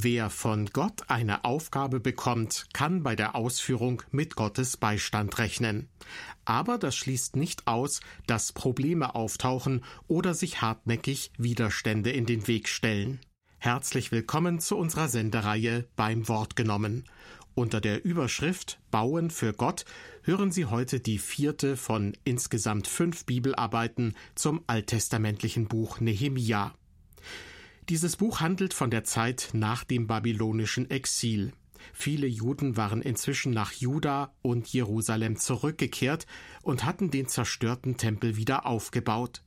Wer von Gott eine Aufgabe bekommt, kann bei der Ausführung mit Gottes Beistand rechnen. Aber das schließt nicht aus, dass Probleme auftauchen oder sich hartnäckig Widerstände in den Weg stellen. Herzlich willkommen zu unserer Sendereihe beim Wort genommen. Unter der Überschrift Bauen für Gott hören Sie heute die vierte von insgesamt fünf Bibelarbeiten zum alttestamentlichen Buch Nehemia. Dieses Buch handelt von der Zeit nach dem babylonischen Exil. Viele Juden waren inzwischen nach Juda und Jerusalem zurückgekehrt und hatten den zerstörten Tempel wieder aufgebaut.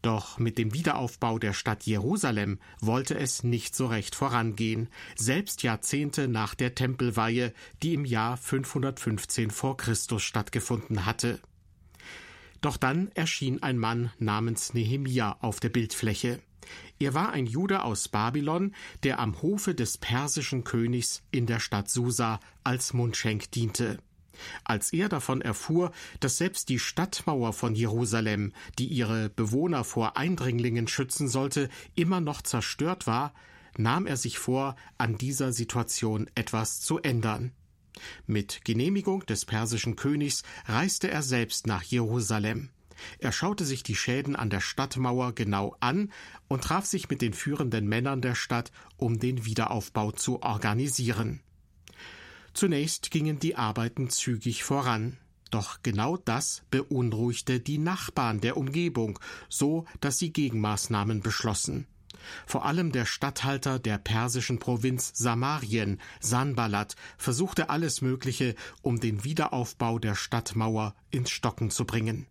Doch mit dem Wiederaufbau der Stadt Jerusalem wollte es nicht so recht vorangehen, selbst Jahrzehnte nach der Tempelweihe, die im Jahr 515 vor Christus stattgefunden hatte. Doch dann erschien ein Mann namens Nehemia auf der Bildfläche. Er war ein Jude aus Babylon, der am Hofe des persischen Königs in der Stadt Susa als Mundschenk diente. Als er davon erfuhr, dass selbst die Stadtmauer von Jerusalem, die ihre Bewohner vor Eindringlingen schützen sollte, immer noch zerstört war, nahm er sich vor, an dieser Situation etwas zu ändern. Mit Genehmigung des persischen Königs reiste er selbst nach Jerusalem. Er schaute sich die Schäden an der Stadtmauer genau an und traf sich mit den führenden Männern der Stadt, um den Wiederaufbau zu organisieren. Zunächst gingen die Arbeiten zügig voran. Doch genau das beunruhigte die Nachbarn der Umgebung, so dass sie Gegenmaßnahmen beschlossen. Vor allem der Statthalter der persischen Provinz Samarien, Sanballat, versuchte alles Mögliche, um den Wiederaufbau der Stadtmauer ins Stocken zu bringen.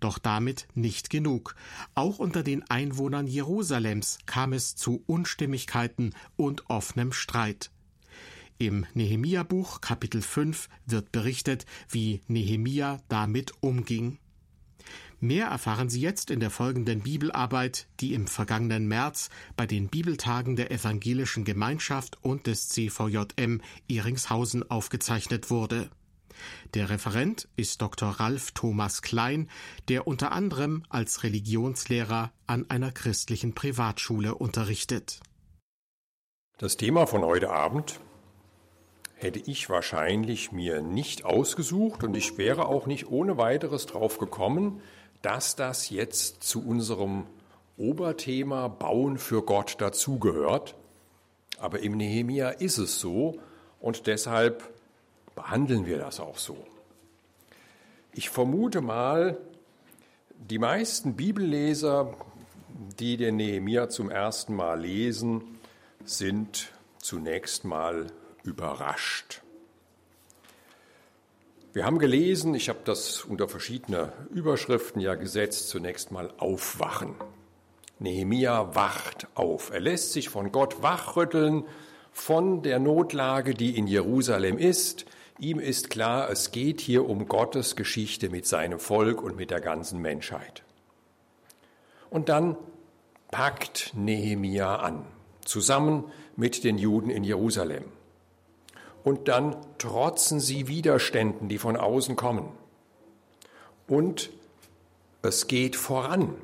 Doch damit nicht genug. Auch unter den Einwohnern Jerusalems kam es zu Unstimmigkeiten und offenem Streit. Im Nehemia-Buch Kapitel 5 wird berichtet, wie Nehemia damit umging. Mehr erfahren Sie jetzt in der folgenden Bibelarbeit, die im vergangenen März bei den Bibeltagen der Evangelischen Gemeinschaft und des CVJM Ehringshausen aufgezeichnet wurde. Der Referent ist Dr. Ralf Thomas Klein, der unter anderem als Religionslehrer an einer christlichen Privatschule unterrichtet. Das Thema von heute Abend hätte ich wahrscheinlich mir nicht ausgesucht und ich wäre auch nicht ohne weiteres drauf gekommen, dass das jetzt zu unserem Oberthema Bauen für Gott dazugehört. Aber im Nehemia ist es so und deshalb behandeln wir das auch so. Ich vermute mal, die meisten Bibelleser, die den Nehemia zum ersten Mal lesen, sind zunächst mal überrascht. Wir haben gelesen, ich habe das unter verschiedene Überschriften ja gesetzt, zunächst mal aufwachen. Nehemia wacht auf. Er lässt sich von Gott wachrütteln von der Notlage, die in Jerusalem ist. Ihm ist klar, es geht hier um Gottes Geschichte mit seinem Volk und mit der ganzen Menschheit. Und dann packt Nehemia an, zusammen mit den Juden in Jerusalem und dann trotzen sie Widerständen, die von außen kommen. Und es geht voran.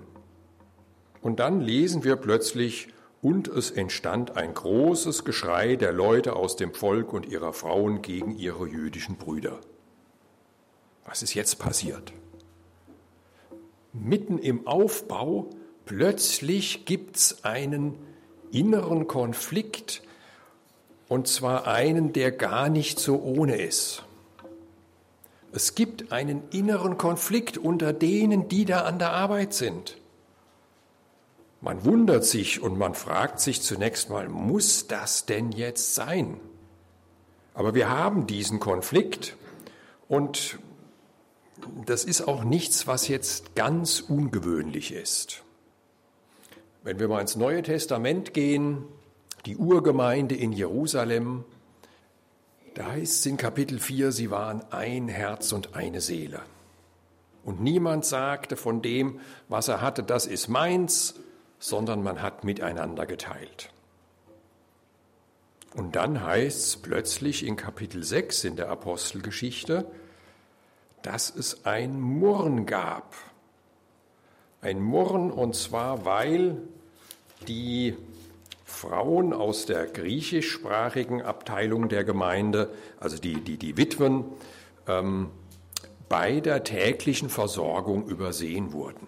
Und dann lesen wir plötzlich, und es entstand ein großes Geschrei der Leute aus dem Volk und ihrer Frauen gegen ihre jüdischen Brüder. Was ist jetzt passiert? Mitten im Aufbau plötzlich gibt es einen inneren Konflikt, und zwar einen, der gar nicht so ohne ist. Es gibt einen inneren Konflikt unter denen, die da an der Arbeit sind. Man wundert sich und man fragt sich zunächst mal, muss das denn jetzt sein? Aber wir haben diesen Konflikt und das ist auch nichts, was jetzt ganz ungewöhnlich ist. Wenn wir mal ins Neue Testament gehen, die Urgemeinde in Jerusalem. Da heißt es in Kapitel 4, sie waren ein Herz und eine Seele. Und niemand sagte von dem, was er hatte, das ist meins, sondern man hat miteinander geteilt. Und dann heißt es plötzlich in Kapitel 6 in der Apostelgeschichte, dass es ein Murren gab. Ein Murren und zwar, weil die Frauen aus der griechischsprachigen Abteilung der Gemeinde, also die, die, die Witwen, ähm, bei der täglichen Versorgung übersehen wurden.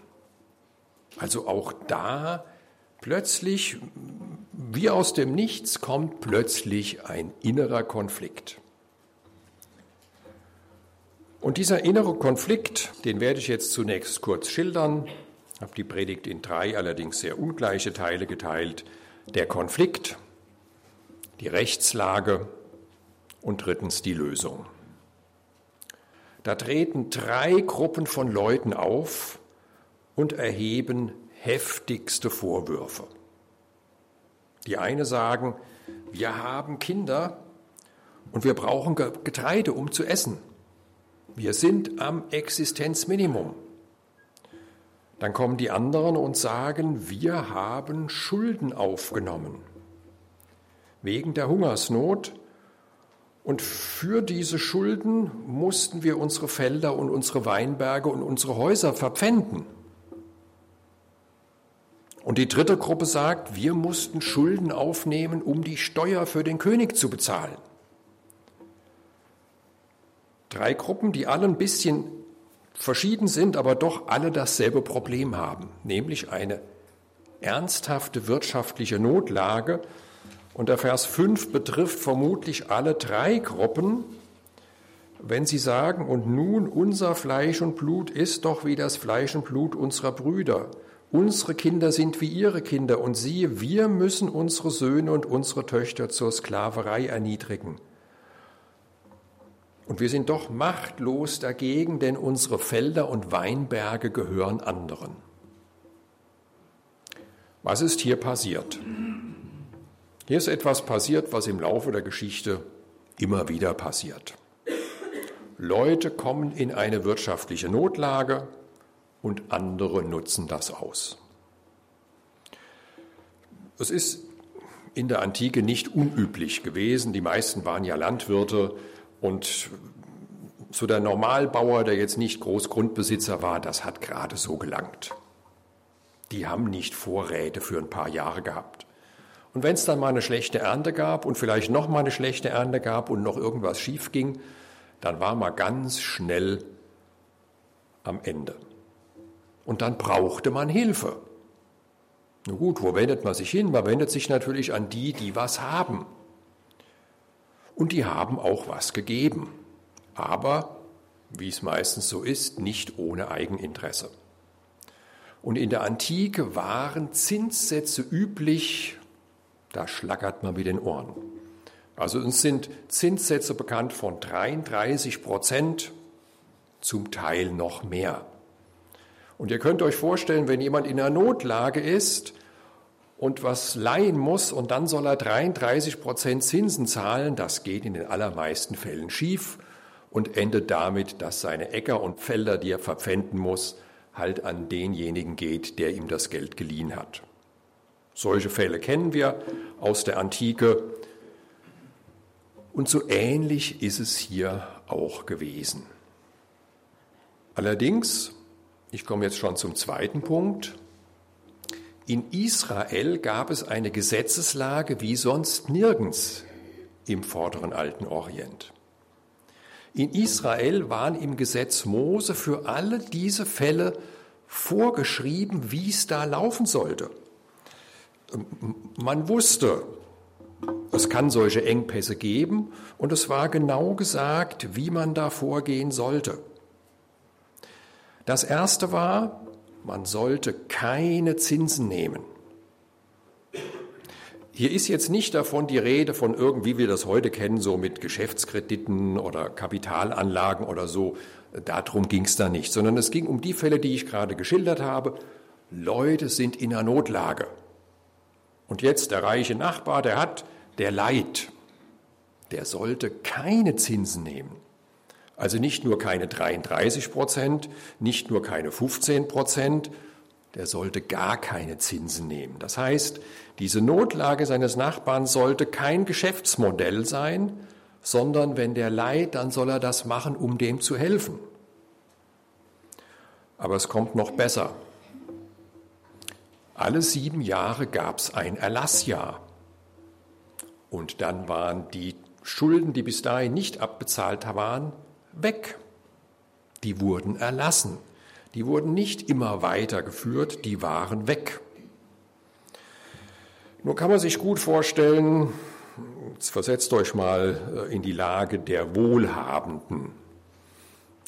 Also auch da plötzlich, wie aus dem Nichts, kommt plötzlich ein innerer Konflikt. Und dieser innere Konflikt, den werde ich jetzt zunächst kurz schildern. Ich habe die Predigt in drei allerdings sehr ungleiche Teile geteilt. Der Konflikt, die Rechtslage und drittens die Lösung. Da treten drei Gruppen von Leuten auf und erheben heftigste Vorwürfe. Die eine sagen, wir haben Kinder und wir brauchen Getreide, um zu essen. Wir sind am Existenzminimum. Dann kommen die anderen und sagen, wir haben Schulden aufgenommen wegen der Hungersnot und für diese Schulden mussten wir unsere Felder und unsere Weinberge und unsere Häuser verpfänden. Und die dritte Gruppe sagt, wir mussten Schulden aufnehmen, um die Steuer für den König zu bezahlen. Drei Gruppen, die alle ein bisschen verschieden sind, aber doch alle dasselbe Problem haben, nämlich eine ernsthafte wirtschaftliche Notlage. Und der Vers 5 betrifft vermutlich alle drei Gruppen, wenn sie sagen, und nun unser Fleisch und Blut ist doch wie das Fleisch und Blut unserer Brüder. Unsere Kinder sind wie ihre Kinder und siehe, wir müssen unsere Söhne und unsere Töchter zur Sklaverei erniedrigen. Und wir sind doch machtlos dagegen, denn unsere Felder und Weinberge gehören anderen. Was ist hier passiert? Hier ist etwas passiert, was im Laufe der Geschichte immer wieder passiert. Leute kommen in eine wirtschaftliche Notlage und andere nutzen das aus. Es ist in der Antike nicht unüblich gewesen. Die meisten waren ja Landwirte und so der Normalbauer, der jetzt nicht Großgrundbesitzer war, das hat gerade so gelangt. Die haben nicht Vorräte für ein paar Jahre gehabt. Und wenn es dann mal eine schlechte Ernte gab und vielleicht noch mal eine schlechte Ernte gab und noch irgendwas schief ging, dann war man ganz schnell am Ende. Und dann brauchte man Hilfe. Na gut, wo wendet man sich hin? Man wendet sich natürlich an die, die was haben und die haben auch was gegeben. Aber, wie es meistens so ist, nicht ohne Eigeninteresse. Und in der Antike waren Zinssätze üblich, da schlackert man mit den Ohren. Also uns sind Zinssätze bekannt von 33 Prozent, zum Teil noch mehr. Und ihr könnt euch vorstellen, wenn jemand in einer Notlage ist und was leihen muss und dann soll er 33 Prozent Zinsen zahlen, das geht in den allermeisten Fällen schief und endet damit, dass seine Äcker und Felder, die er verpfänden muss, halt an denjenigen geht, der ihm das Geld geliehen hat. Solche Fälle kennen wir aus der Antike und so ähnlich ist es hier auch gewesen. Allerdings, ich komme jetzt schon zum zweiten Punkt, in Israel gab es eine Gesetzeslage wie sonst nirgends im vorderen alten Orient. In Israel waren im Gesetz Mose für alle diese Fälle vorgeschrieben, wie es da laufen sollte. Man wusste, es kann solche Engpässe geben und es war genau gesagt, wie man da vorgehen sollte. Das erste war, man sollte keine Zinsen nehmen. Hier ist jetzt nicht davon die Rede von irgendwie, wie wir das heute kennen, so mit Geschäftskrediten oder Kapitalanlagen oder so. Darum ging es da nicht, sondern es ging um die Fälle, die ich gerade geschildert habe. Leute sind in einer Notlage. Und jetzt der reiche Nachbar, der hat, der Leid, der sollte keine Zinsen nehmen. Also nicht nur keine 33 Prozent, nicht nur keine 15 Prozent, der sollte gar keine Zinsen nehmen. Das heißt, diese Notlage seines Nachbarn sollte kein Geschäftsmodell sein, sondern wenn der leiht, dann soll er das machen, um dem zu helfen. Aber es kommt noch besser. Alle sieben Jahre gab es ein Erlassjahr. Und dann waren die Schulden, die bis dahin nicht abbezahlt waren, weg. Die wurden erlassen. Die wurden nicht immer weitergeführt, die waren weg. Nun kann man sich gut vorstellen, jetzt versetzt euch mal äh, in die Lage der Wohlhabenden.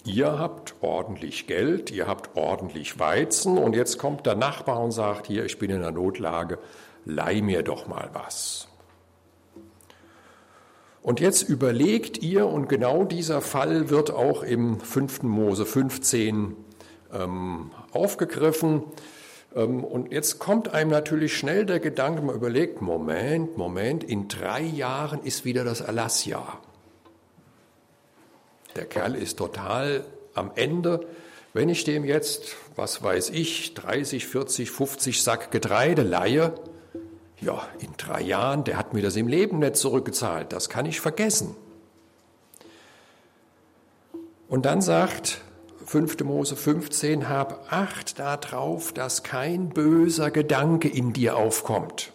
Ihr habt ordentlich Geld, ihr habt ordentlich Weizen und jetzt kommt der Nachbar und sagt, hier, ich bin in einer Notlage, leih mir doch mal was. Und jetzt überlegt ihr, und genau dieser Fall wird auch im 5. Mose 15 ähm, aufgegriffen. Ähm, und jetzt kommt einem natürlich schnell der Gedanke, man überlegt, Moment, Moment, in drei Jahren ist wieder das Erlassjahr. Der Kerl ist total am Ende. Wenn ich dem jetzt, was weiß ich, 30, 40, 50 Sack Getreide leihe, ja, in drei Jahren, der hat mir das im Leben nicht zurückgezahlt, das kann ich vergessen. Und dann sagt 5. Mose 15, hab Acht darauf, dass kein böser Gedanke in dir aufkommt,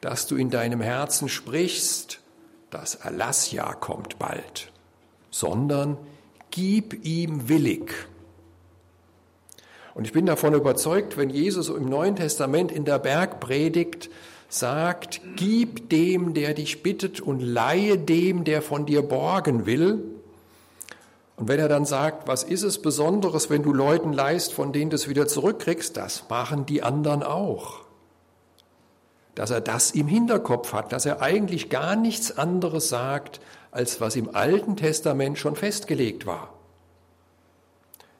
dass du in deinem Herzen sprichst, das Erlassjahr kommt bald, sondern gib ihm willig. Und ich bin davon überzeugt, wenn Jesus im Neuen Testament in der Bergpredigt sagt, gib dem, der dich bittet und leihe dem, der von dir borgen will, und wenn er dann sagt, was ist es Besonderes, wenn du Leuten leist, von denen du es wieder zurückkriegst, das machen die anderen auch. Dass er das im Hinterkopf hat, dass er eigentlich gar nichts anderes sagt, als was im Alten Testament schon festgelegt war.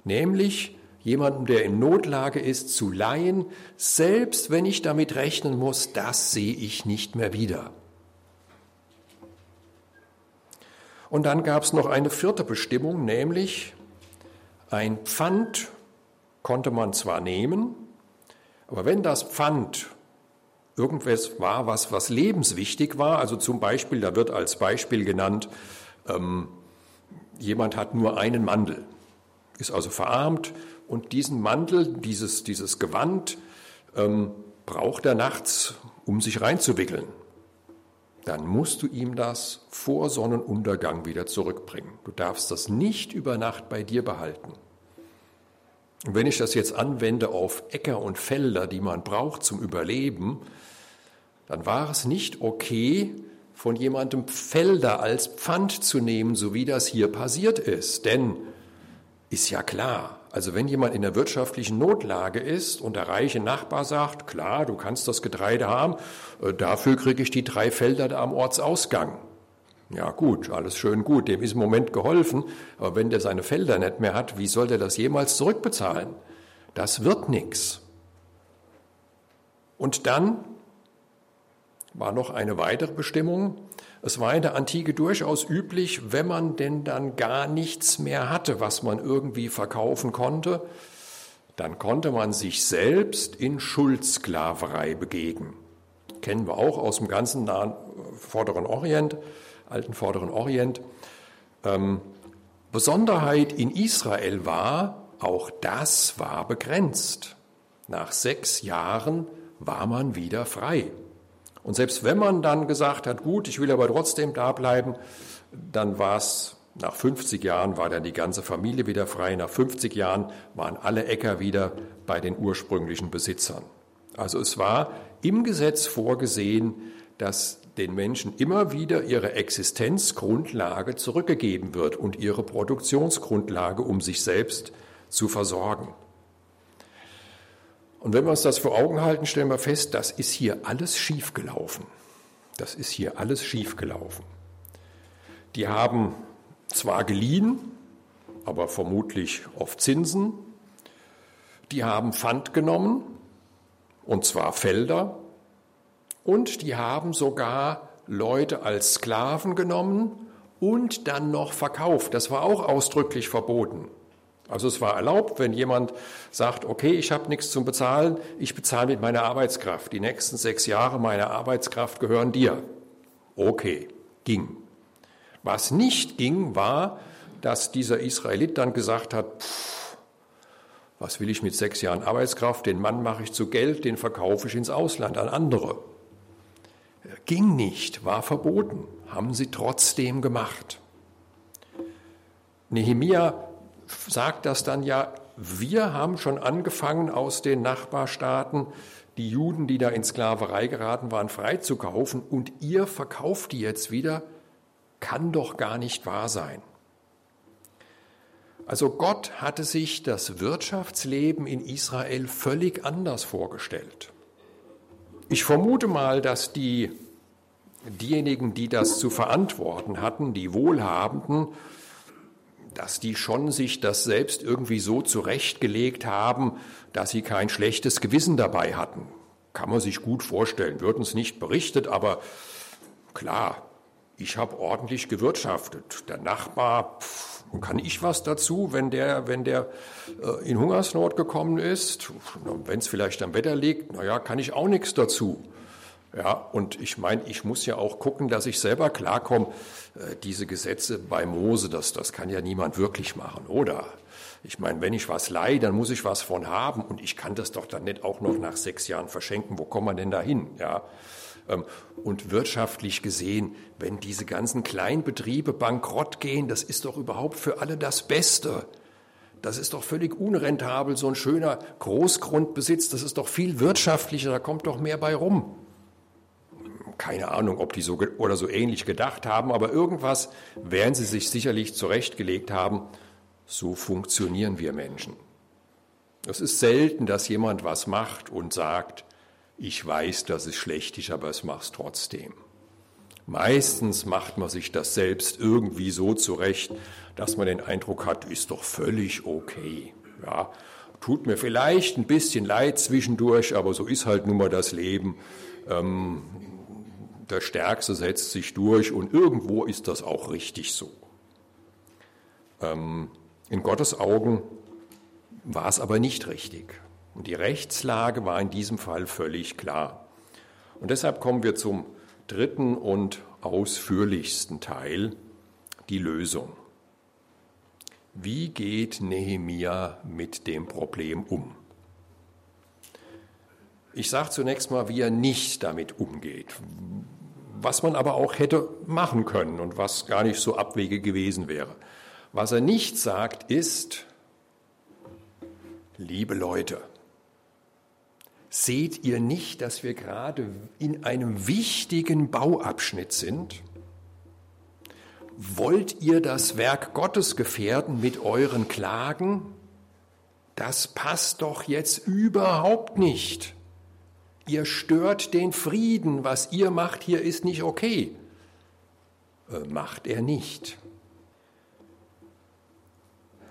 Nämlich jemandem, der in Notlage ist, zu leihen, selbst wenn ich damit rechnen muss, das sehe ich nicht mehr wieder. Und dann gab es noch eine vierte Bestimmung, nämlich ein Pfand konnte man zwar nehmen, aber wenn das Pfand irgendwas war, was, was lebenswichtig war, also zum Beispiel, da wird als Beispiel genannt, ähm, jemand hat nur einen Mandel, ist also verarmt und diesen Mantel, dieses, dieses Gewand ähm, braucht er nachts, um sich reinzuwickeln dann musst du ihm das vor Sonnenuntergang wieder zurückbringen. Du darfst das nicht über Nacht bei dir behalten. Und wenn ich das jetzt anwende auf Äcker und Felder, die man braucht zum Überleben, dann war es nicht okay, von jemandem Felder als Pfand zu nehmen, so wie das hier passiert ist. Denn ist ja klar, also wenn jemand in der wirtschaftlichen Notlage ist und der reiche Nachbar sagt, klar, du kannst das Getreide haben, äh, dafür kriege ich die drei Felder da am Ortsausgang. Ja gut, alles schön gut, dem ist im Moment geholfen, aber wenn der seine Felder nicht mehr hat, wie soll der das jemals zurückbezahlen? Das wird nichts. Und dann war noch eine weitere Bestimmung, es war in der Antike durchaus üblich, wenn man denn dann gar nichts mehr hatte, was man irgendwie verkaufen konnte, dann konnte man sich selbst in Schuldsklaverei begeben. Kennen wir auch aus dem ganzen nahen Vorderen Orient, alten Vorderen Orient. Ähm, Besonderheit in Israel war, auch das war begrenzt. Nach sechs Jahren war man wieder frei. Und selbst wenn man dann gesagt hat, gut, ich will aber trotzdem da bleiben, dann war es nach 50 Jahren war dann die ganze Familie wieder frei. Nach 50 Jahren waren alle Äcker wieder bei den ursprünglichen Besitzern. Also es war im Gesetz vorgesehen, dass den Menschen immer wieder ihre Existenzgrundlage zurückgegeben wird und ihre Produktionsgrundlage, um sich selbst zu versorgen. Und wenn wir uns das vor Augen halten, stellen wir fest, das ist hier alles schiefgelaufen. Das ist hier alles schiefgelaufen. Die haben zwar geliehen, aber vermutlich auf Zinsen. Die haben Pfand genommen, und zwar Felder. Und die haben sogar Leute als Sklaven genommen und dann noch verkauft. Das war auch ausdrücklich verboten. Also es war erlaubt, wenn jemand sagt, okay, ich habe nichts zum Bezahlen, ich bezahle mit meiner Arbeitskraft. Die nächsten sechs Jahre meiner Arbeitskraft gehören dir. Okay, ging. Was nicht ging, war, dass dieser Israelit dann gesagt hat, pff, was will ich mit sechs Jahren Arbeitskraft, den Mann mache ich zu Geld, den verkaufe ich ins Ausland an andere. Ging nicht, war verboten, haben sie trotzdem gemacht. Nehemia sagt das dann ja, wir haben schon angefangen aus den Nachbarstaaten die Juden, die da in Sklaverei geraten waren, freizukaufen und ihr verkauft die jetzt wieder, kann doch gar nicht wahr sein. Also Gott hatte sich das Wirtschaftsleben in Israel völlig anders vorgestellt. Ich vermute mal, dass die, diejenigen, die das zu verantworten hatten, die Wohlhabenden, dass die schon sich das selbst irgendwie so zurechtgelegt haben, dass sie kein schlechtes Gewissen dabei hatten. Kann man sich gut vorstellen, wird uns nicht berichtet, aber klar, ich habe ordentlich gewirtschaftet. Der Nachbar, pff, kann ich was dazu, wenn der, wenn der äh, in Hungersnot gekommen ist? Wenn es vielleicht am Wetter liegt, naja, kann ich auch nichts dazu. Ja, und ich meine, ich muss ja auch gucken, dass ich selber klarkomme. Äh, diese Gesetze bei Mose, das, das kann ja niemand wirklich machen, oder? Ich meine, wenn ich was leihe, dann muss ich was von haben und ich kann das doch dann nicht auch noch nach sechs Jahren verschenken. Wo kommt man denn da hin? Ja. Ähm, und wirtschaftlich gesehen, wenn diese ganzen Kleinbetriebe bankrott gehen, das ist doch überhaupt für alle das Beste. Das ist doch völlig unrentabel, so ein schöner Großgrundbesitz, das ist doch viel wirtschaftlicher, da kommt doch mehr bei rum keine Ahnung, ob die so oder so ähnlich gedacht haben, aber irgendwas werden sie sich sicherlich zurechtgelegt haben. So funktionieren wir Menschen. Es ist selten, dass jemand was macht und sagt, ich weiß, dass es schlecht ist, aber es mach's trotzdem. Meistens macht man sich das selbst irgendwie so zurecht, dass man den Eindruck hat, ist doch völlig okay. Ja, tut mir vielleicht ein bisschen leid zwischendurch, aber so ist halt nun mal das Leben. Ähm, der Stärkste setzt sich durch und irgendwo ist das auch richtig so. Ähm, in Gottes Augen war es aber nicht richtig. Und die Rechtslage war in diesem Fall völlig klar. Und deshalb kommen wir zum dritten und ausführlichsten Teil, die Lösung. Wie geht Nehemia mit dem Problem um? Ich sage zunächst mal, wie er nicht damit umgeht, was man aber auch hätte machen können und was gar nicht so abwege gewesen wäre. Was er nicht sagt, ist, liebe Leute, seht ihr nicht, dass wir gerade in einem wichtigen Bauabschnitt sind? Wollt ihr das Werk Gottes gefährden mit euren Klagen? Das passt doch jetzt überhaupt nicht ihr stört den Frieden, was ihr macht hier ist nicht okay. Äh, macht er nicht.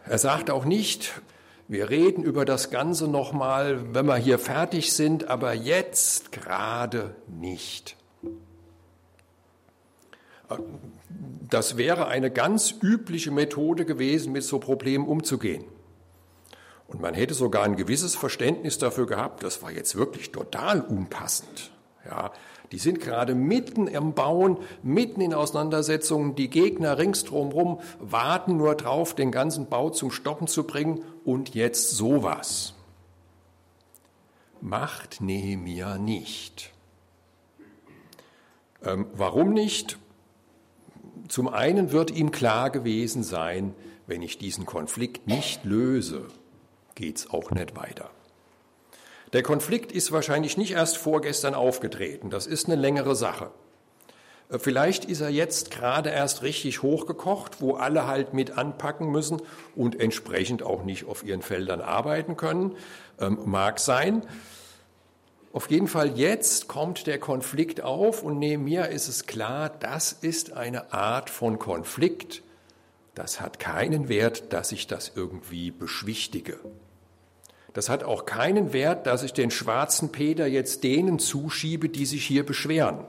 Er sagt auch nicht, wir reden über das Ganze nochmal, wenn wir hier fertig sind, aber jetzt gerade nicht. Äh, das wäre eine ganz übliche Methode gewesen, mit so Problemen umzugehen. Und man hätte sogar ein gewisses Verständnis dafür gehabt, das war jetzt wirklich total unpassend. Ja, die sind gerade mitten im Bauen, mitten in Auseinandersetzungen. Die Gegner ringsdrumherum warten nur drauf, den ganzen Bau zum Stoppen zu bringen. Und jetzt sowas. Macht Nehemia nicht. Ähm, warum nicht? Zum einen wird ihm klar gewesen sein, wenn ich diesen Konflikt nicht löse, geht es auch nicht weiter. Der Konflikt ist wahrscheinlich nicht erst vorgestern aufgetreten, das ist eine längere Sache. Äh, vielleicht ist er jetzt gerade erst richtig hochgekocht, wo alle halt mit anpacken müssen und entsprechend auch nicht auf ihren Feldern arbeiten können. Ähm, mag sein. Auf jeden Fall jetzt kommt der Konflikt auf und neben mir ist es klar, das ist eine Art von Konflikt. Das hat keinen Wert, dass ich das irgendwie beschwichtige. Das hat auch keinen Wert, dass ich den schwarzen Peter jetzt denen zuschiebe, die sich hier beschweren.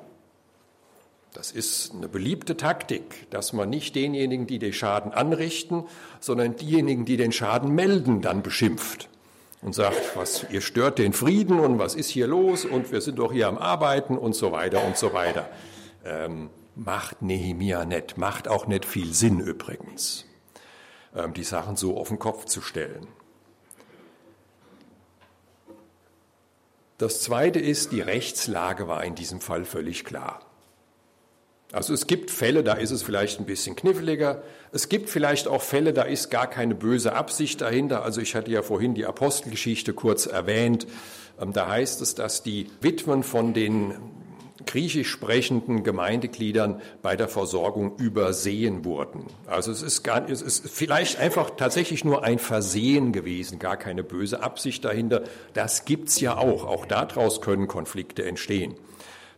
Das ist eine beliebte Taktik, dass man nicht denjenigen, die den Schaden anrichten, sondern diejenigen, die den Schaden melden, dann beschimpft und sagt, was, ihr stört den Frieden und was ist hier los und wir sind doch hier am Arbeiten und so weiter und so weiter. Ähm, macht Nehemia nicht, macht auch nicht viel Sinn übrigens, ähm, die Sachen so auf den Kopf zu stellen. Das Zweite ist, die Rechtslage war in diesem Fall völlig klar. Also es gibt Fälle, da ist es vielleicht ein bisschen kniffliger. Es gibt vielleicht auch Fälle, da ist gar keine böse Absicht dahinter. Also ich hatte ja vorhin die Apostelgeschichte kurz erwähnt. Ähm, da heißt es, dass die Witwen von den griechisch sprechenden Gemeindegliedern bei der Versorgung übersehen wurden. Also es ist, gar, es ist vielleicht einfach tatsächlich nur ein Versehen gewesen, gar keine böse Absicht dahinter. Das gibt's ja auch. Auch daraus können Konflikte entstehen.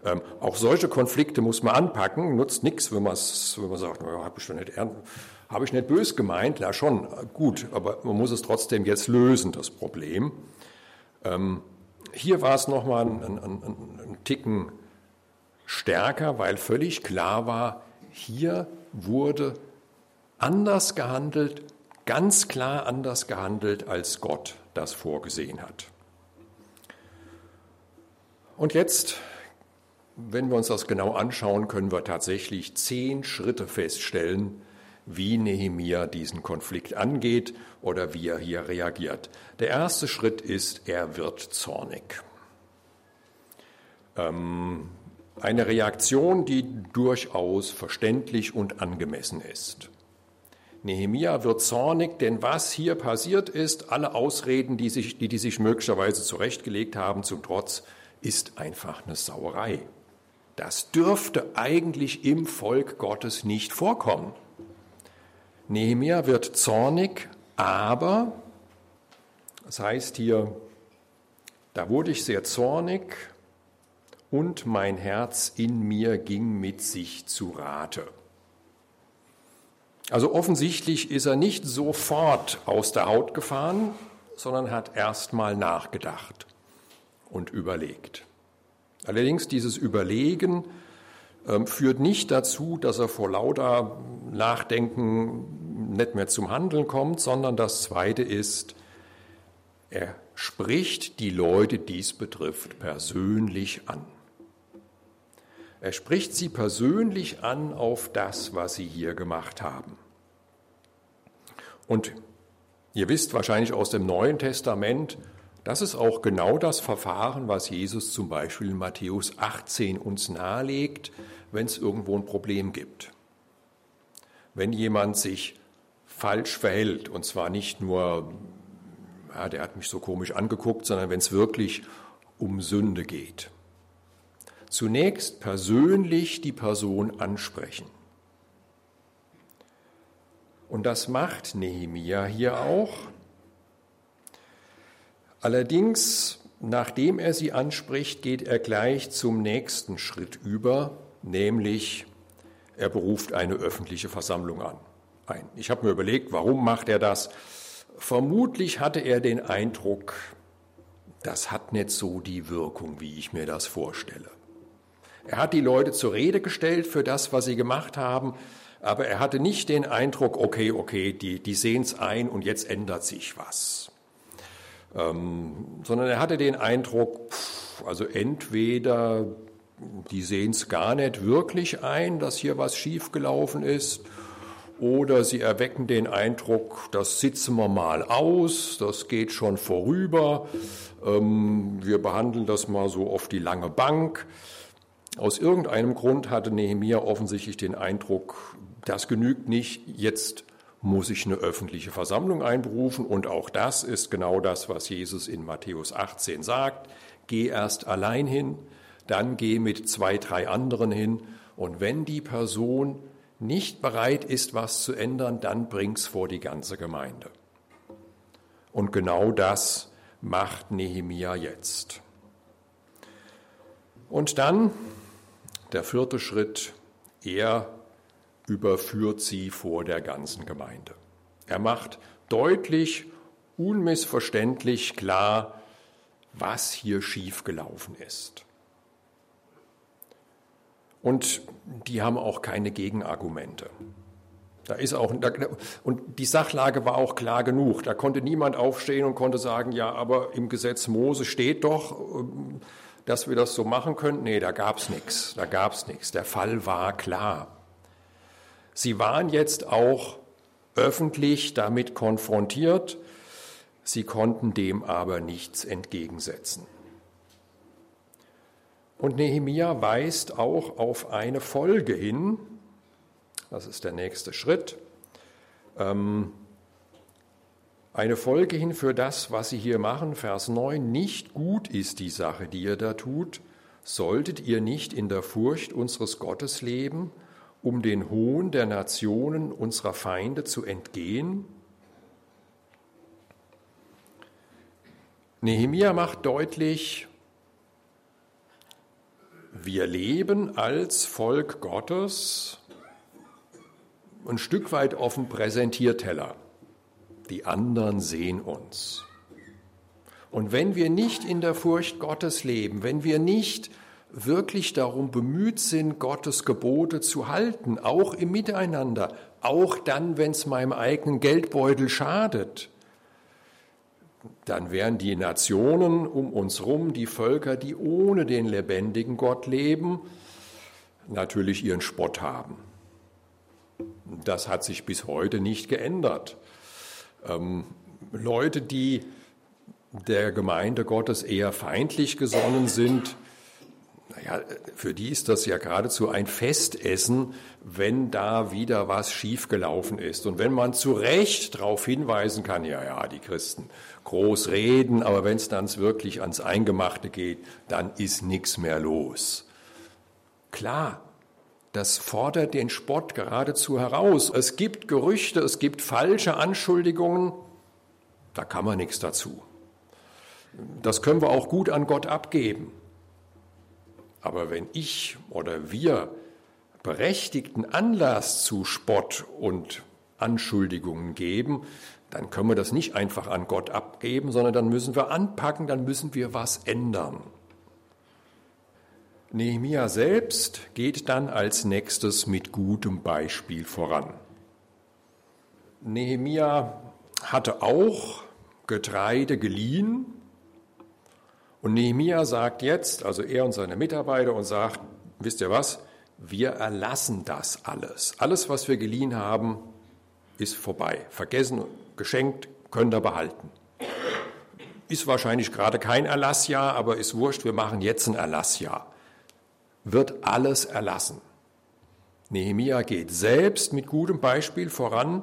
Ähm, auch solche Konflikte muss man anpacken, nutzt nichts, wenn, wenn man sagt, naja, habe ich schon nicht ich nicht bös gemeint, ja schon, gut, aber man muss es trotzdem jetzt lösen, das Problem. Ähm, hier war es nochmal ein, ein, ein, ein Ticken stärker, weil völlig klar war, hier wurde anders gehandelt, ganz klar anders gehandelt, als Gott das vorgesehen hat. Und jetzt wenn wir uns das genau anschauen, können wir tatsächlich zehn Schritte feststellen, wie Nehemia diesen Konflikt angeht oder wie er hier reagiert. Der erste Schritt ist, er wird zornig. Ähm, eine Reaktion, die durchaus verständlich und angemessen ist. Nehemia wird zornig, denn was hier passiert ist, alle Ausreden, die, sich, die die sich möglicherweise zurechtgelegt haben, zum Trotz, ist einfach eine Sauerei. Das dürfte eigentlich im Volk Gottes nicht vorkommen. Nehemia wird zornig, aber, das heißt hier, da wurde ich sehr zornig und mein Herz in mir ging mit sich zu Rate. Also offensichtlich ist er nicht sofort aus der Haut gefahren, sondern hat erst mal nachgedacht und überlegt. Allerdings dieses Überlegen ähm, führt nicht dazu, dass er vor lauter Nachdenken nicht mehr zum Handeln kommt, sondern das Zweite ist, er spricht die Leute, die es betrifft, persönlich an. Er spricht sie persönlich an auf das, was sie hier gemacht haben. Und ihr wisst wahrscheinlich aus dem Neuen Testament, das ist auch genau das Verfahren, was Jesus zum Beispiel in Matthäus 18 uns nahelegt, wenn es irgendwo ein Problem gibt. Wenn jemand sich falsch verhält, und zwar nicht nur, ja, der hat mich so komisch angeguckt, sondern wenn es wirklich um Sünde geht. Zunächst persönlich die Person ansprechen. Und das macht Nehemia hier auch. Allerdings, nachdem er sie anspricht, geht er gleich zum nächsten Schritt über, nämlich er beruft eine öffentliche Versammlung an. Ein. Ich habe mir überlegt, warum macht er das? Vermutlich hatte er den Eindruck, das hat nicht so die Wirkung, wie ich mir das vorstelle. Er hat die Leute zur Rede gestellt für das, was sie gemacht haben, aber er hatte nicht den Eindruck, okay, okay, die, die sehen es ein und jetzt ändert sich was. Ähm, sondern er hatte den Eindruck, pff, also entweder die sehen es gar nicht wirklich ein, dass hier was schiefgelaufen ist, oder sie erwecken den Eindruck, das sitzen wir mal aus, das geht schon vorüber, ähm, wir behandeln das mal so auf die lange Bank. Aus irgendeinem Grund hatte Nehemia offensichtlich den Eindruck, das genügt nicht, jetzt muss ich eine öffentliche Versammlung einberufen. Und auch das ist genau das, was Jesus in Matthäus 18 sagt. Geh erst allein hin, dann geh mit zwei, drei anderen hin. Und wenn die Person nicht bereit ist, was zu ändern, dann bring's vor die ganze Gemeinde. Und genau das macht Nehemia jetzt. Und dann der vierte Schritt, er überführt sie vor der ganzen Gemeinde. Er macht deutlich, unmissverständlich klar, was hier schiefgelaufen ist. Und die haben auch keine Gegenargumente. Da ist auch, und die Sachlage war auch klar genug. Da konnte niemand aufstehen und konnte sagen, ja, aber im Gesetz Mose steht doch, dass wir das so machen können. Nee, da gab es nichts. Da gab es nichts. Der Fall war klar. Sie waren jetzt auch öffentlich damit konfrontiert, sie konnten dem aber nichts entgegensetzen. Und Nehemia weist auch auf eine Folge hin, das ist der nächste Schritt, ähm, eine Folge hin für das, was Sie hier machen, Vers 9, nicht gut ist die Sache, die ihr da tut, solltet ihr nicht in der Furcht unseres Gottes leben, um den Hohn der Nationen unserer Feinde zu entgehen? Nehemia macht deutlich, wir leben als Volk Gottes ein Stück weit auf dem Präsentierteller. Die anderen sehen uns. Und wenn wir nicht in der Furcht Gottes leben, wenn wir nicht wirklich darum bemüht sind, Gottes Gebote zu halten, auch im Miteinander, auch dann, wenn es meinem eigenen Geldbeutel schadet, dann wären die Nationen um uns herum, die Völker, die ohne den lebendigen Gott leben, natürlich ihren Spott haben. Das hat sich bis heute nicht geändert. Ähm, Leute, die der Gemeinde Gottes eher feindlich gesonnen sind, naja, für die ist das ja geradezu ein Festessen, wenn da wieder was schiefgelaufen ist. Und wenn man zu Recht darauf hinweisen kann, ja, ja, die Christen groß reden, aber wenn es dann wirklich ans Eingemachte geht, dann ist nichts mehr los. Klar, das fordert den Spott geradezu heraus. Es gibt Gerüchte, es gibt falsche Anschuldigungen, da kann man nichts dazu. Das können wir auch gut an Gott abgeben. Aber wenn ich oder wir berechtigten Anlass zu Spott und Anschuldigungen geben, dann können wir das nicht einfach an Gott abgeben, sondern dann müssen wir anpacken, dann müssen wir was ändern. Nehemia selbst geht dann als nächstes mit gutem Beispiel voran. Nehemia hatte auch Getreide geliehen und Nehemia sagt jetzt, also er und seine Mitarbeiter, und sagt, wisst ihr was, wir erlassen das alles. Alles, was wir geliehen haben, ist vorbei. Vergessen, geschenkt, könnt ihr behalten. Ist wahrscheinlich gerade kein Erlassjahr, aber ist wurscht, wir machen jetzt ein Erlassjahr. Wird alles erlassen. Nehemia geht selbst mit gutem Beispiel voran.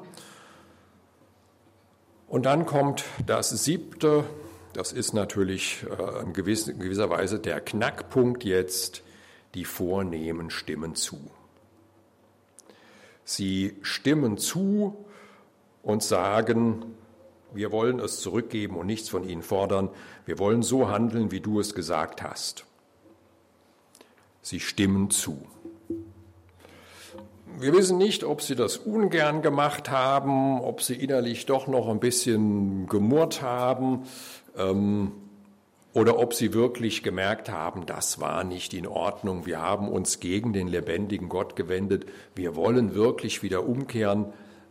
Und dann kommt das siebte das ist natürlich äh, in gewisser Weise der Knackpunkt jetzt. Die Vornehmen stimmen zu. Sie stimmen zu und sagen, wir wollen es zurückgeben und nichts von ihnen fordern. Wir wollen so handeln, wie du es gesagt hast. Sie stimmen zu. Wir wissen nicht, ob sie das ungern gemacht haben, ob sie innerlich doch noch ein bisschen gemurrt haben ähm, oder ob sie wirklich gemerkt haben, das war nicht in Ordnung, wir haben uns gegen den lebendigen Gott gewendet, wir wollen wirklich wieder umkehren,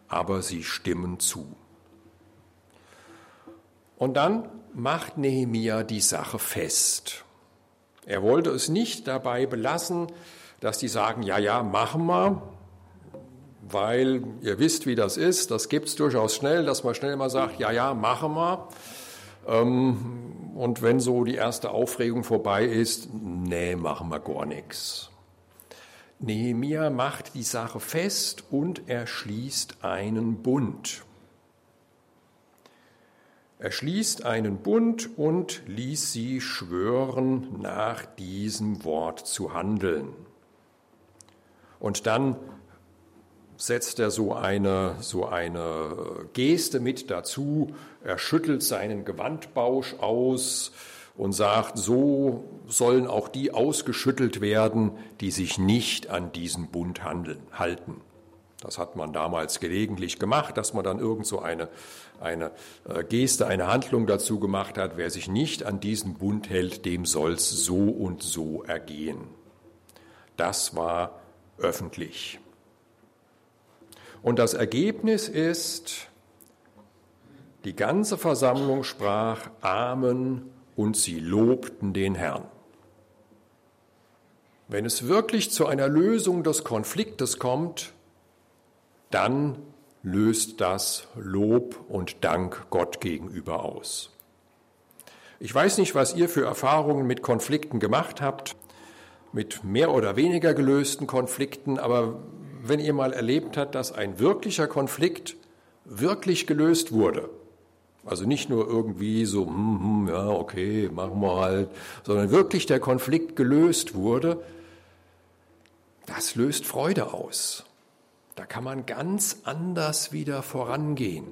aber sie stimmen zu. Und dann macht Nehemia die Sache fest. Er wollte es nicht dabei belassen, dass die sagen, ja, ja, machen wir, weil ihr wisst, wie das ist. Das gibt es durchaus schnell, dass man schnell mal sagt, ja, ja, machen wir. Ähm, und wenn so die erste Aufregung vorbei ist, nee, machen wir gar nichts. Nehemia macht die Sache fest und er schließt einen Bund. Er schließt einen Bund und ließ sie schwören, nach diesem Wort zu handeln. Und dann setzt er so eine, so eine Geste mit dazu. Er schüttelt seinen Gewandbausch aus und sagt, so sollen auch die ausgeschüttelt werden, die sich nicht an diesen Bund handeln, halten. Das hat man damals gelegentlich gemacht, dass man dann irgend so eine, eine äh, Geste, eine Handlung dazu gemacht hat. Wer sich nicht an diesen Bund hält, dem soll's so und so ergehen. Das war öffentlich. Und das Ergebnis ist, die ganze Versammlung sprach Amen und sie lobten den Herrn. Wenn es wirklich zu einer Lösung des Konfliktes kommt, dann löst das Lob und Dank Gott gegenüber aus. Ich weiß nicht, was ihr für Erfahrungen mit Konflikten gemacht habt. mit mehr oder weniger gelösten Konflikten, aber wenn ihr mal erlebt habt, dass ein wirklicher Konflikt wirklich gelöst wurde, also nicht nur irgendwie so, hm, ja, okay, machen wir halt, sondern wirklich der Konflikt gelöst wurde, das löst Freude aus. Da kann man ganz anders wieder vorangehen.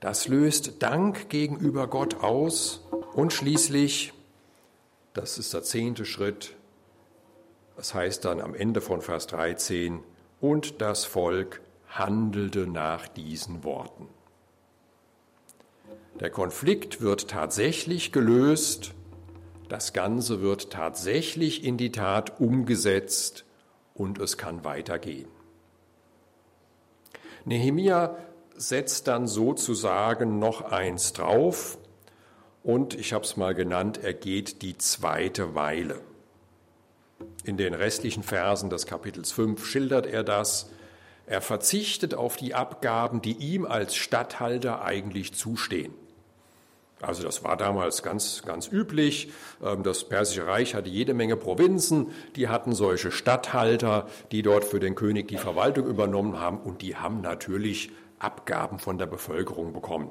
Das löst Dank gegenüber Gott aus und schließlich, das ist der zehnte Schritt, das heißt dann am Ende von Vers 13, und das Volk handelte nach diesen Worten. Der Konflikt wird tatsächlich gelöst, das Ganze wird tatsächlich in die Tat umgesetzt und es kann weitergehen. Nehemia setzt dann sozusagen noch eins drauf und ich habe es mal genannt, er geht die zweite Weile. In den restlichen Versen des Kapitels 5 schildert er das. Er verzichtet auf die Abgaben, die ihm als Statthalter eigentlich zustehen. Also das war damals ganz, ganz üblich. Ähm, das Persische Reich hatte jede Menge Provinzen, die hatten solche Statthalter, die dort für den König die Verwaltung übernommen haben und die haben natürlich Abgaben von der Bevölkerung bekommen.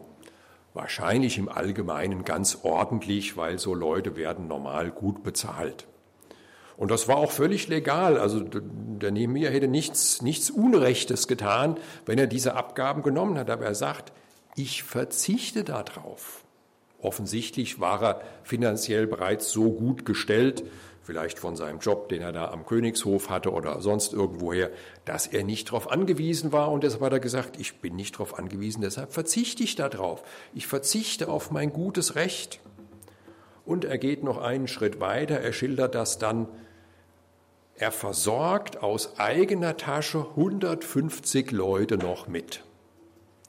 Wahrscheinlich im Allgemeinen ganz ordentlich, weil so Leute werden normal gut bezahlt. Und das war auch völlig legal. Also der Nehemiah hätte nichts, nichts Unrechtes getan, wenn er diese Abgaben genommen hat. Aber er sagt, ich verzichte darauf. Offensichtlich war er finanziell bereits so gut gestellt, vielleicht von seinem Job, den er da am Königshof hatte oder sonst irgendwoher, dass er nicht darauf angewiesen war. Und deshalb hat er gesagt, ich bin nicht darauf angewiesen, deshalb verzichte ich darauf. Ich verzichte auf mein gutes Recht. Und er geht noch einen Schritt weiter, er schildert das dann, er versorgt aus eigener Tasche 150 Leute noch mit,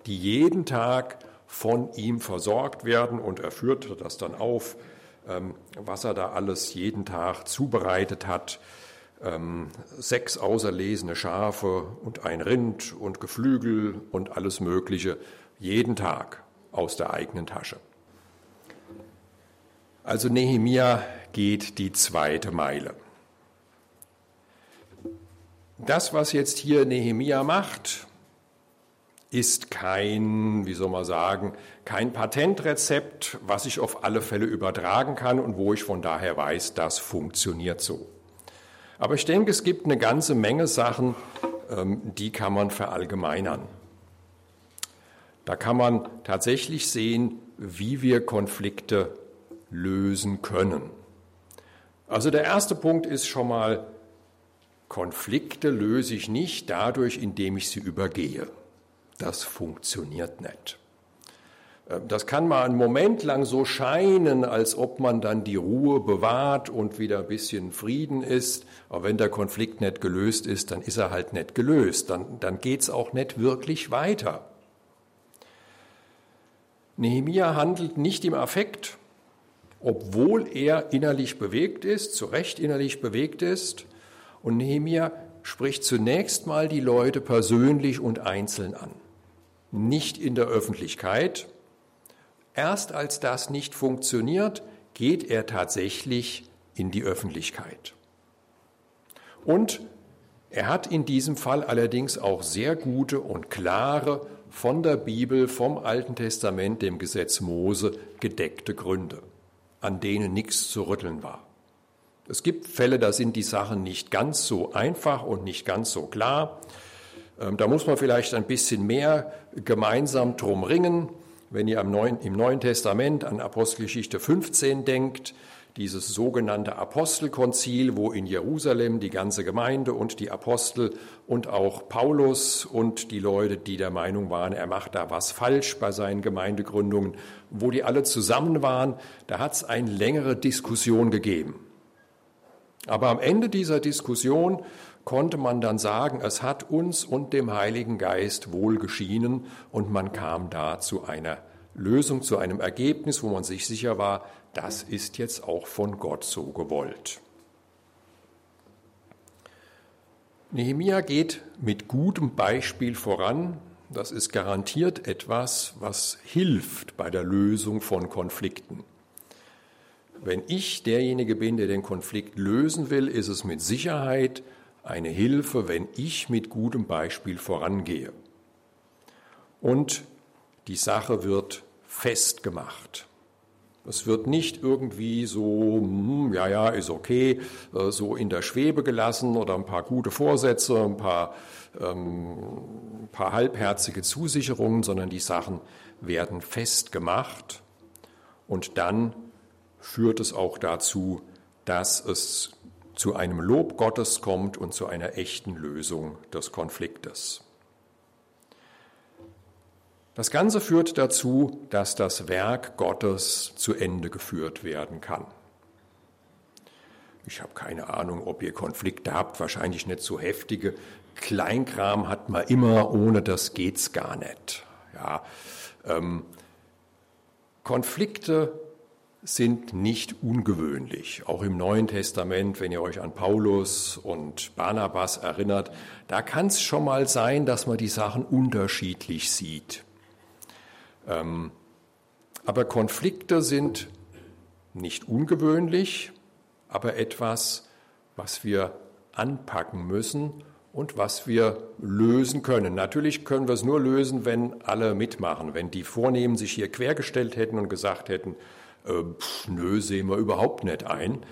die jeden Tag von ihm versorgt werden und er führt das dann auf, ähm, was er da alles jeden Tag zubereitet hat. Ähm, sechs auserlesene Schafe und ein Rind und Geflügel und alles Mögliche jeden Tag aus der eigenen Tasche. Also Nehemia geht die zweite Meile. Das, was jetzt hier Nehemia macht, ist kein, wie soll man sagen, kein Patentrezept, was ich auf alle Fälle übertragen kann und wo ich von daher weiß, das funktioniert so. Aber ich denke, es gibt eine ganze Menge Sachen, ähm, die kann man verallgemeinern. Da kann man tatsächlich sehen, wie wir Konflikte lösen können. Also der erste Punkt ist schon mal, Konflikte löse ich nicht dadurch, indem ich sie übergehe das funktioniert nicht. Äh, das kann mal einen Moment lang so scheinen, als ob man dann die Ruhe bewahrt und wieder ein bisschen Frieden ist. Aber wenn der Konflikt nicht gelöst ist, dann ist er halt nicht gelöst. Dann, dann geht es auch nicht wirklich weiter. Nehemia handelt nicht im Affekt, obwohl er innerlich bewegt ist, zu Recht innerlich bewegt ist. Und Nehemia spricht zunächst mal die Leute persönlich und einzeln an nicht in der Öffentlichkeit. Erst als das nicht funktioniert, geht er tatsächlich in die Öffentlichkeit. Und er hat in diesem Fall allerdings auch sehr gute und klare, von der Bibel, vom Alten Testament, dem Gesetz Mose, gedeckte Gründe, an denen nichts zu rütteln war. Es gibt Fälle, da sind die Sachen nicht ganz so einfach und nicht ganz so klar. Ähm, da muss man vielleicht ein bisschen mehr gemeinsam drum ringen. Wenn ihr im Neuen Testament an Apostelgeschichte 15 denkt, dieses sogenannte Apostelkonzil, wo in Jerusalem die ganze Gemeinde und die Apostel und auch Paulus und die Leute, die der Meinung waren, er macht da was falsch bei seinen Gemeindegründungen, wo die alle zusammen waren, da hat es eine längere Diskussion gegeben. Aber am Ende dieser Diskussion konnte man dann sagen, es hat uns und dem Heiligen Geist wohl geschienen und man kam da zu einer Lösung, zu einem Ergebnis, wo man sich sicher war, das ist jetzt auch von Gott so gewollt. Nehemia geht mit gutem Beispiel voran. Das ist garantiert etwas, was hilft bei der Lösung von Konflikten. wenn ich derjenige bin, der den Konflikt lösen will, ist es mit Sicherheit eine Hilfe, wenn ich mit gutem Beispiel vorangehe. Und die Sache wird festgemacht. Es wird nicht irgendwie so, hm, ja, ja, ist okay, äh, so in der Schwebe gelassen oder ein paar gute Vorsätze, ein paar, ähm, ein paar halbherzige Zusicherungen, sondern die Sachen werden festgemacht und dann führt es auch dazu, dass es zu einem Lob Gottes kommt und zu einer echten Lösung des Konfliktes. Das Ganze führt dazu, dass das Werk Gottes zu Ende geführt werden kann. Ich habe keine Ahnung, ob ihr Konflikte habt, wahrscheinlich nicht so heftige. Kleinkram hat man immer, ohne das geht's gar nicht. Ja, ähm, Konflikte sind nicht ungewöhnlich. Auch im Neuen Testament, wenn ihr euch an Paulus und Barnabas erinnert, da kann es schon mal sein, dass man die Sachen unterschiedlich sieht. Ähm, aber Konflikte sind nicht ungewöhnlich, aber etwas, was wir anpacken müssen und was wir lösen können. Natürlich können wir es nur lösen, wenn alle mitmachen. Wenn die Vornehmen sich hier quergestellt hätten und gesagt hätten, äh, pff, nö, sehen wir überhaupt nicht ein,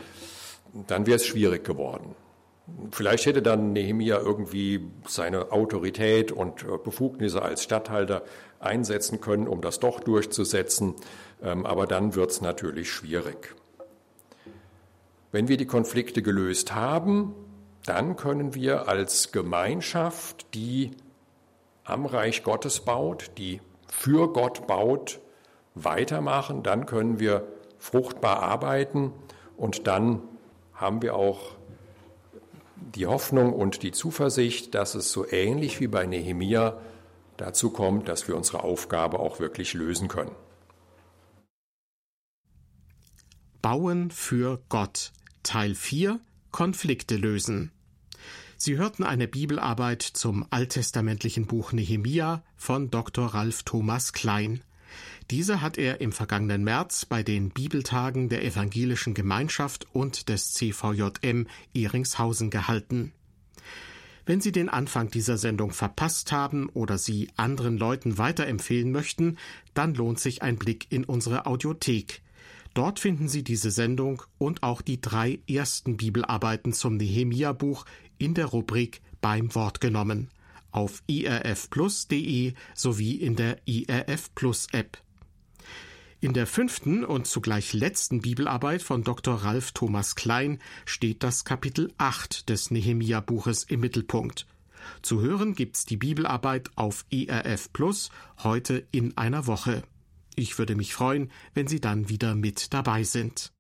dann wäre es schwierig geworden. Vielleicht hätte dann Nehemia irgendwie seine Autorität und äh, Befugnisse als Statthalter einsetzen können, um das doch durchzusetzen, ähm, aber dann wird es natürlich schwierig. Wenn wir die Konflikte gelöst haben, dann können wir als Gemeinschaft, die am Reich Gottes baut, die für Gott baut, weitermachen, dann können wir fruchtbar arbeiten und dann haben wir auch die Hoffnung und die Zuversicht, dass es so ähnlich wie bei Nehemia dazu kommt, dass wir unsere Aufgabe auch wirklich lösen können. Bauen für Gott Teil 4 Konflikte lösen. Sie hörten eine Bibelarbeit zum alttestamentlichen Buch Nehemia von Dr. Ralf Thomas Klein. Diese hat er im vergangenen März bei den Bibeltagen der Evangelischen Gemeinschaft und des CVJM Ehringshausen gehalten. Wenn Sie den Anfang dieser Sendung verpasst haben oder sie anderen Leuten weiterempfehlen möchten, dann lohnt sich ein Blick in unsere Audiothek. Dort finden Sie diese Sendung und auch die drei ersten Bibelarbeiten zum Nehemia-Buch in der Rubrik Beim Wort genommen auf irfplus.de sowie in der IRF Plus App. In der fünften und zugleich letzten Bibelarbeit von Dr. Ralf Thomas Klein steht das Kapitel 8 des Nehemia-Buches im Mittelpunkt. Zu hören gibt's die Bibelarbeit auf ERF Plus heute in einer Woche. Ich würde mich freuen, wenn Sie dann wieder mit dabei sind.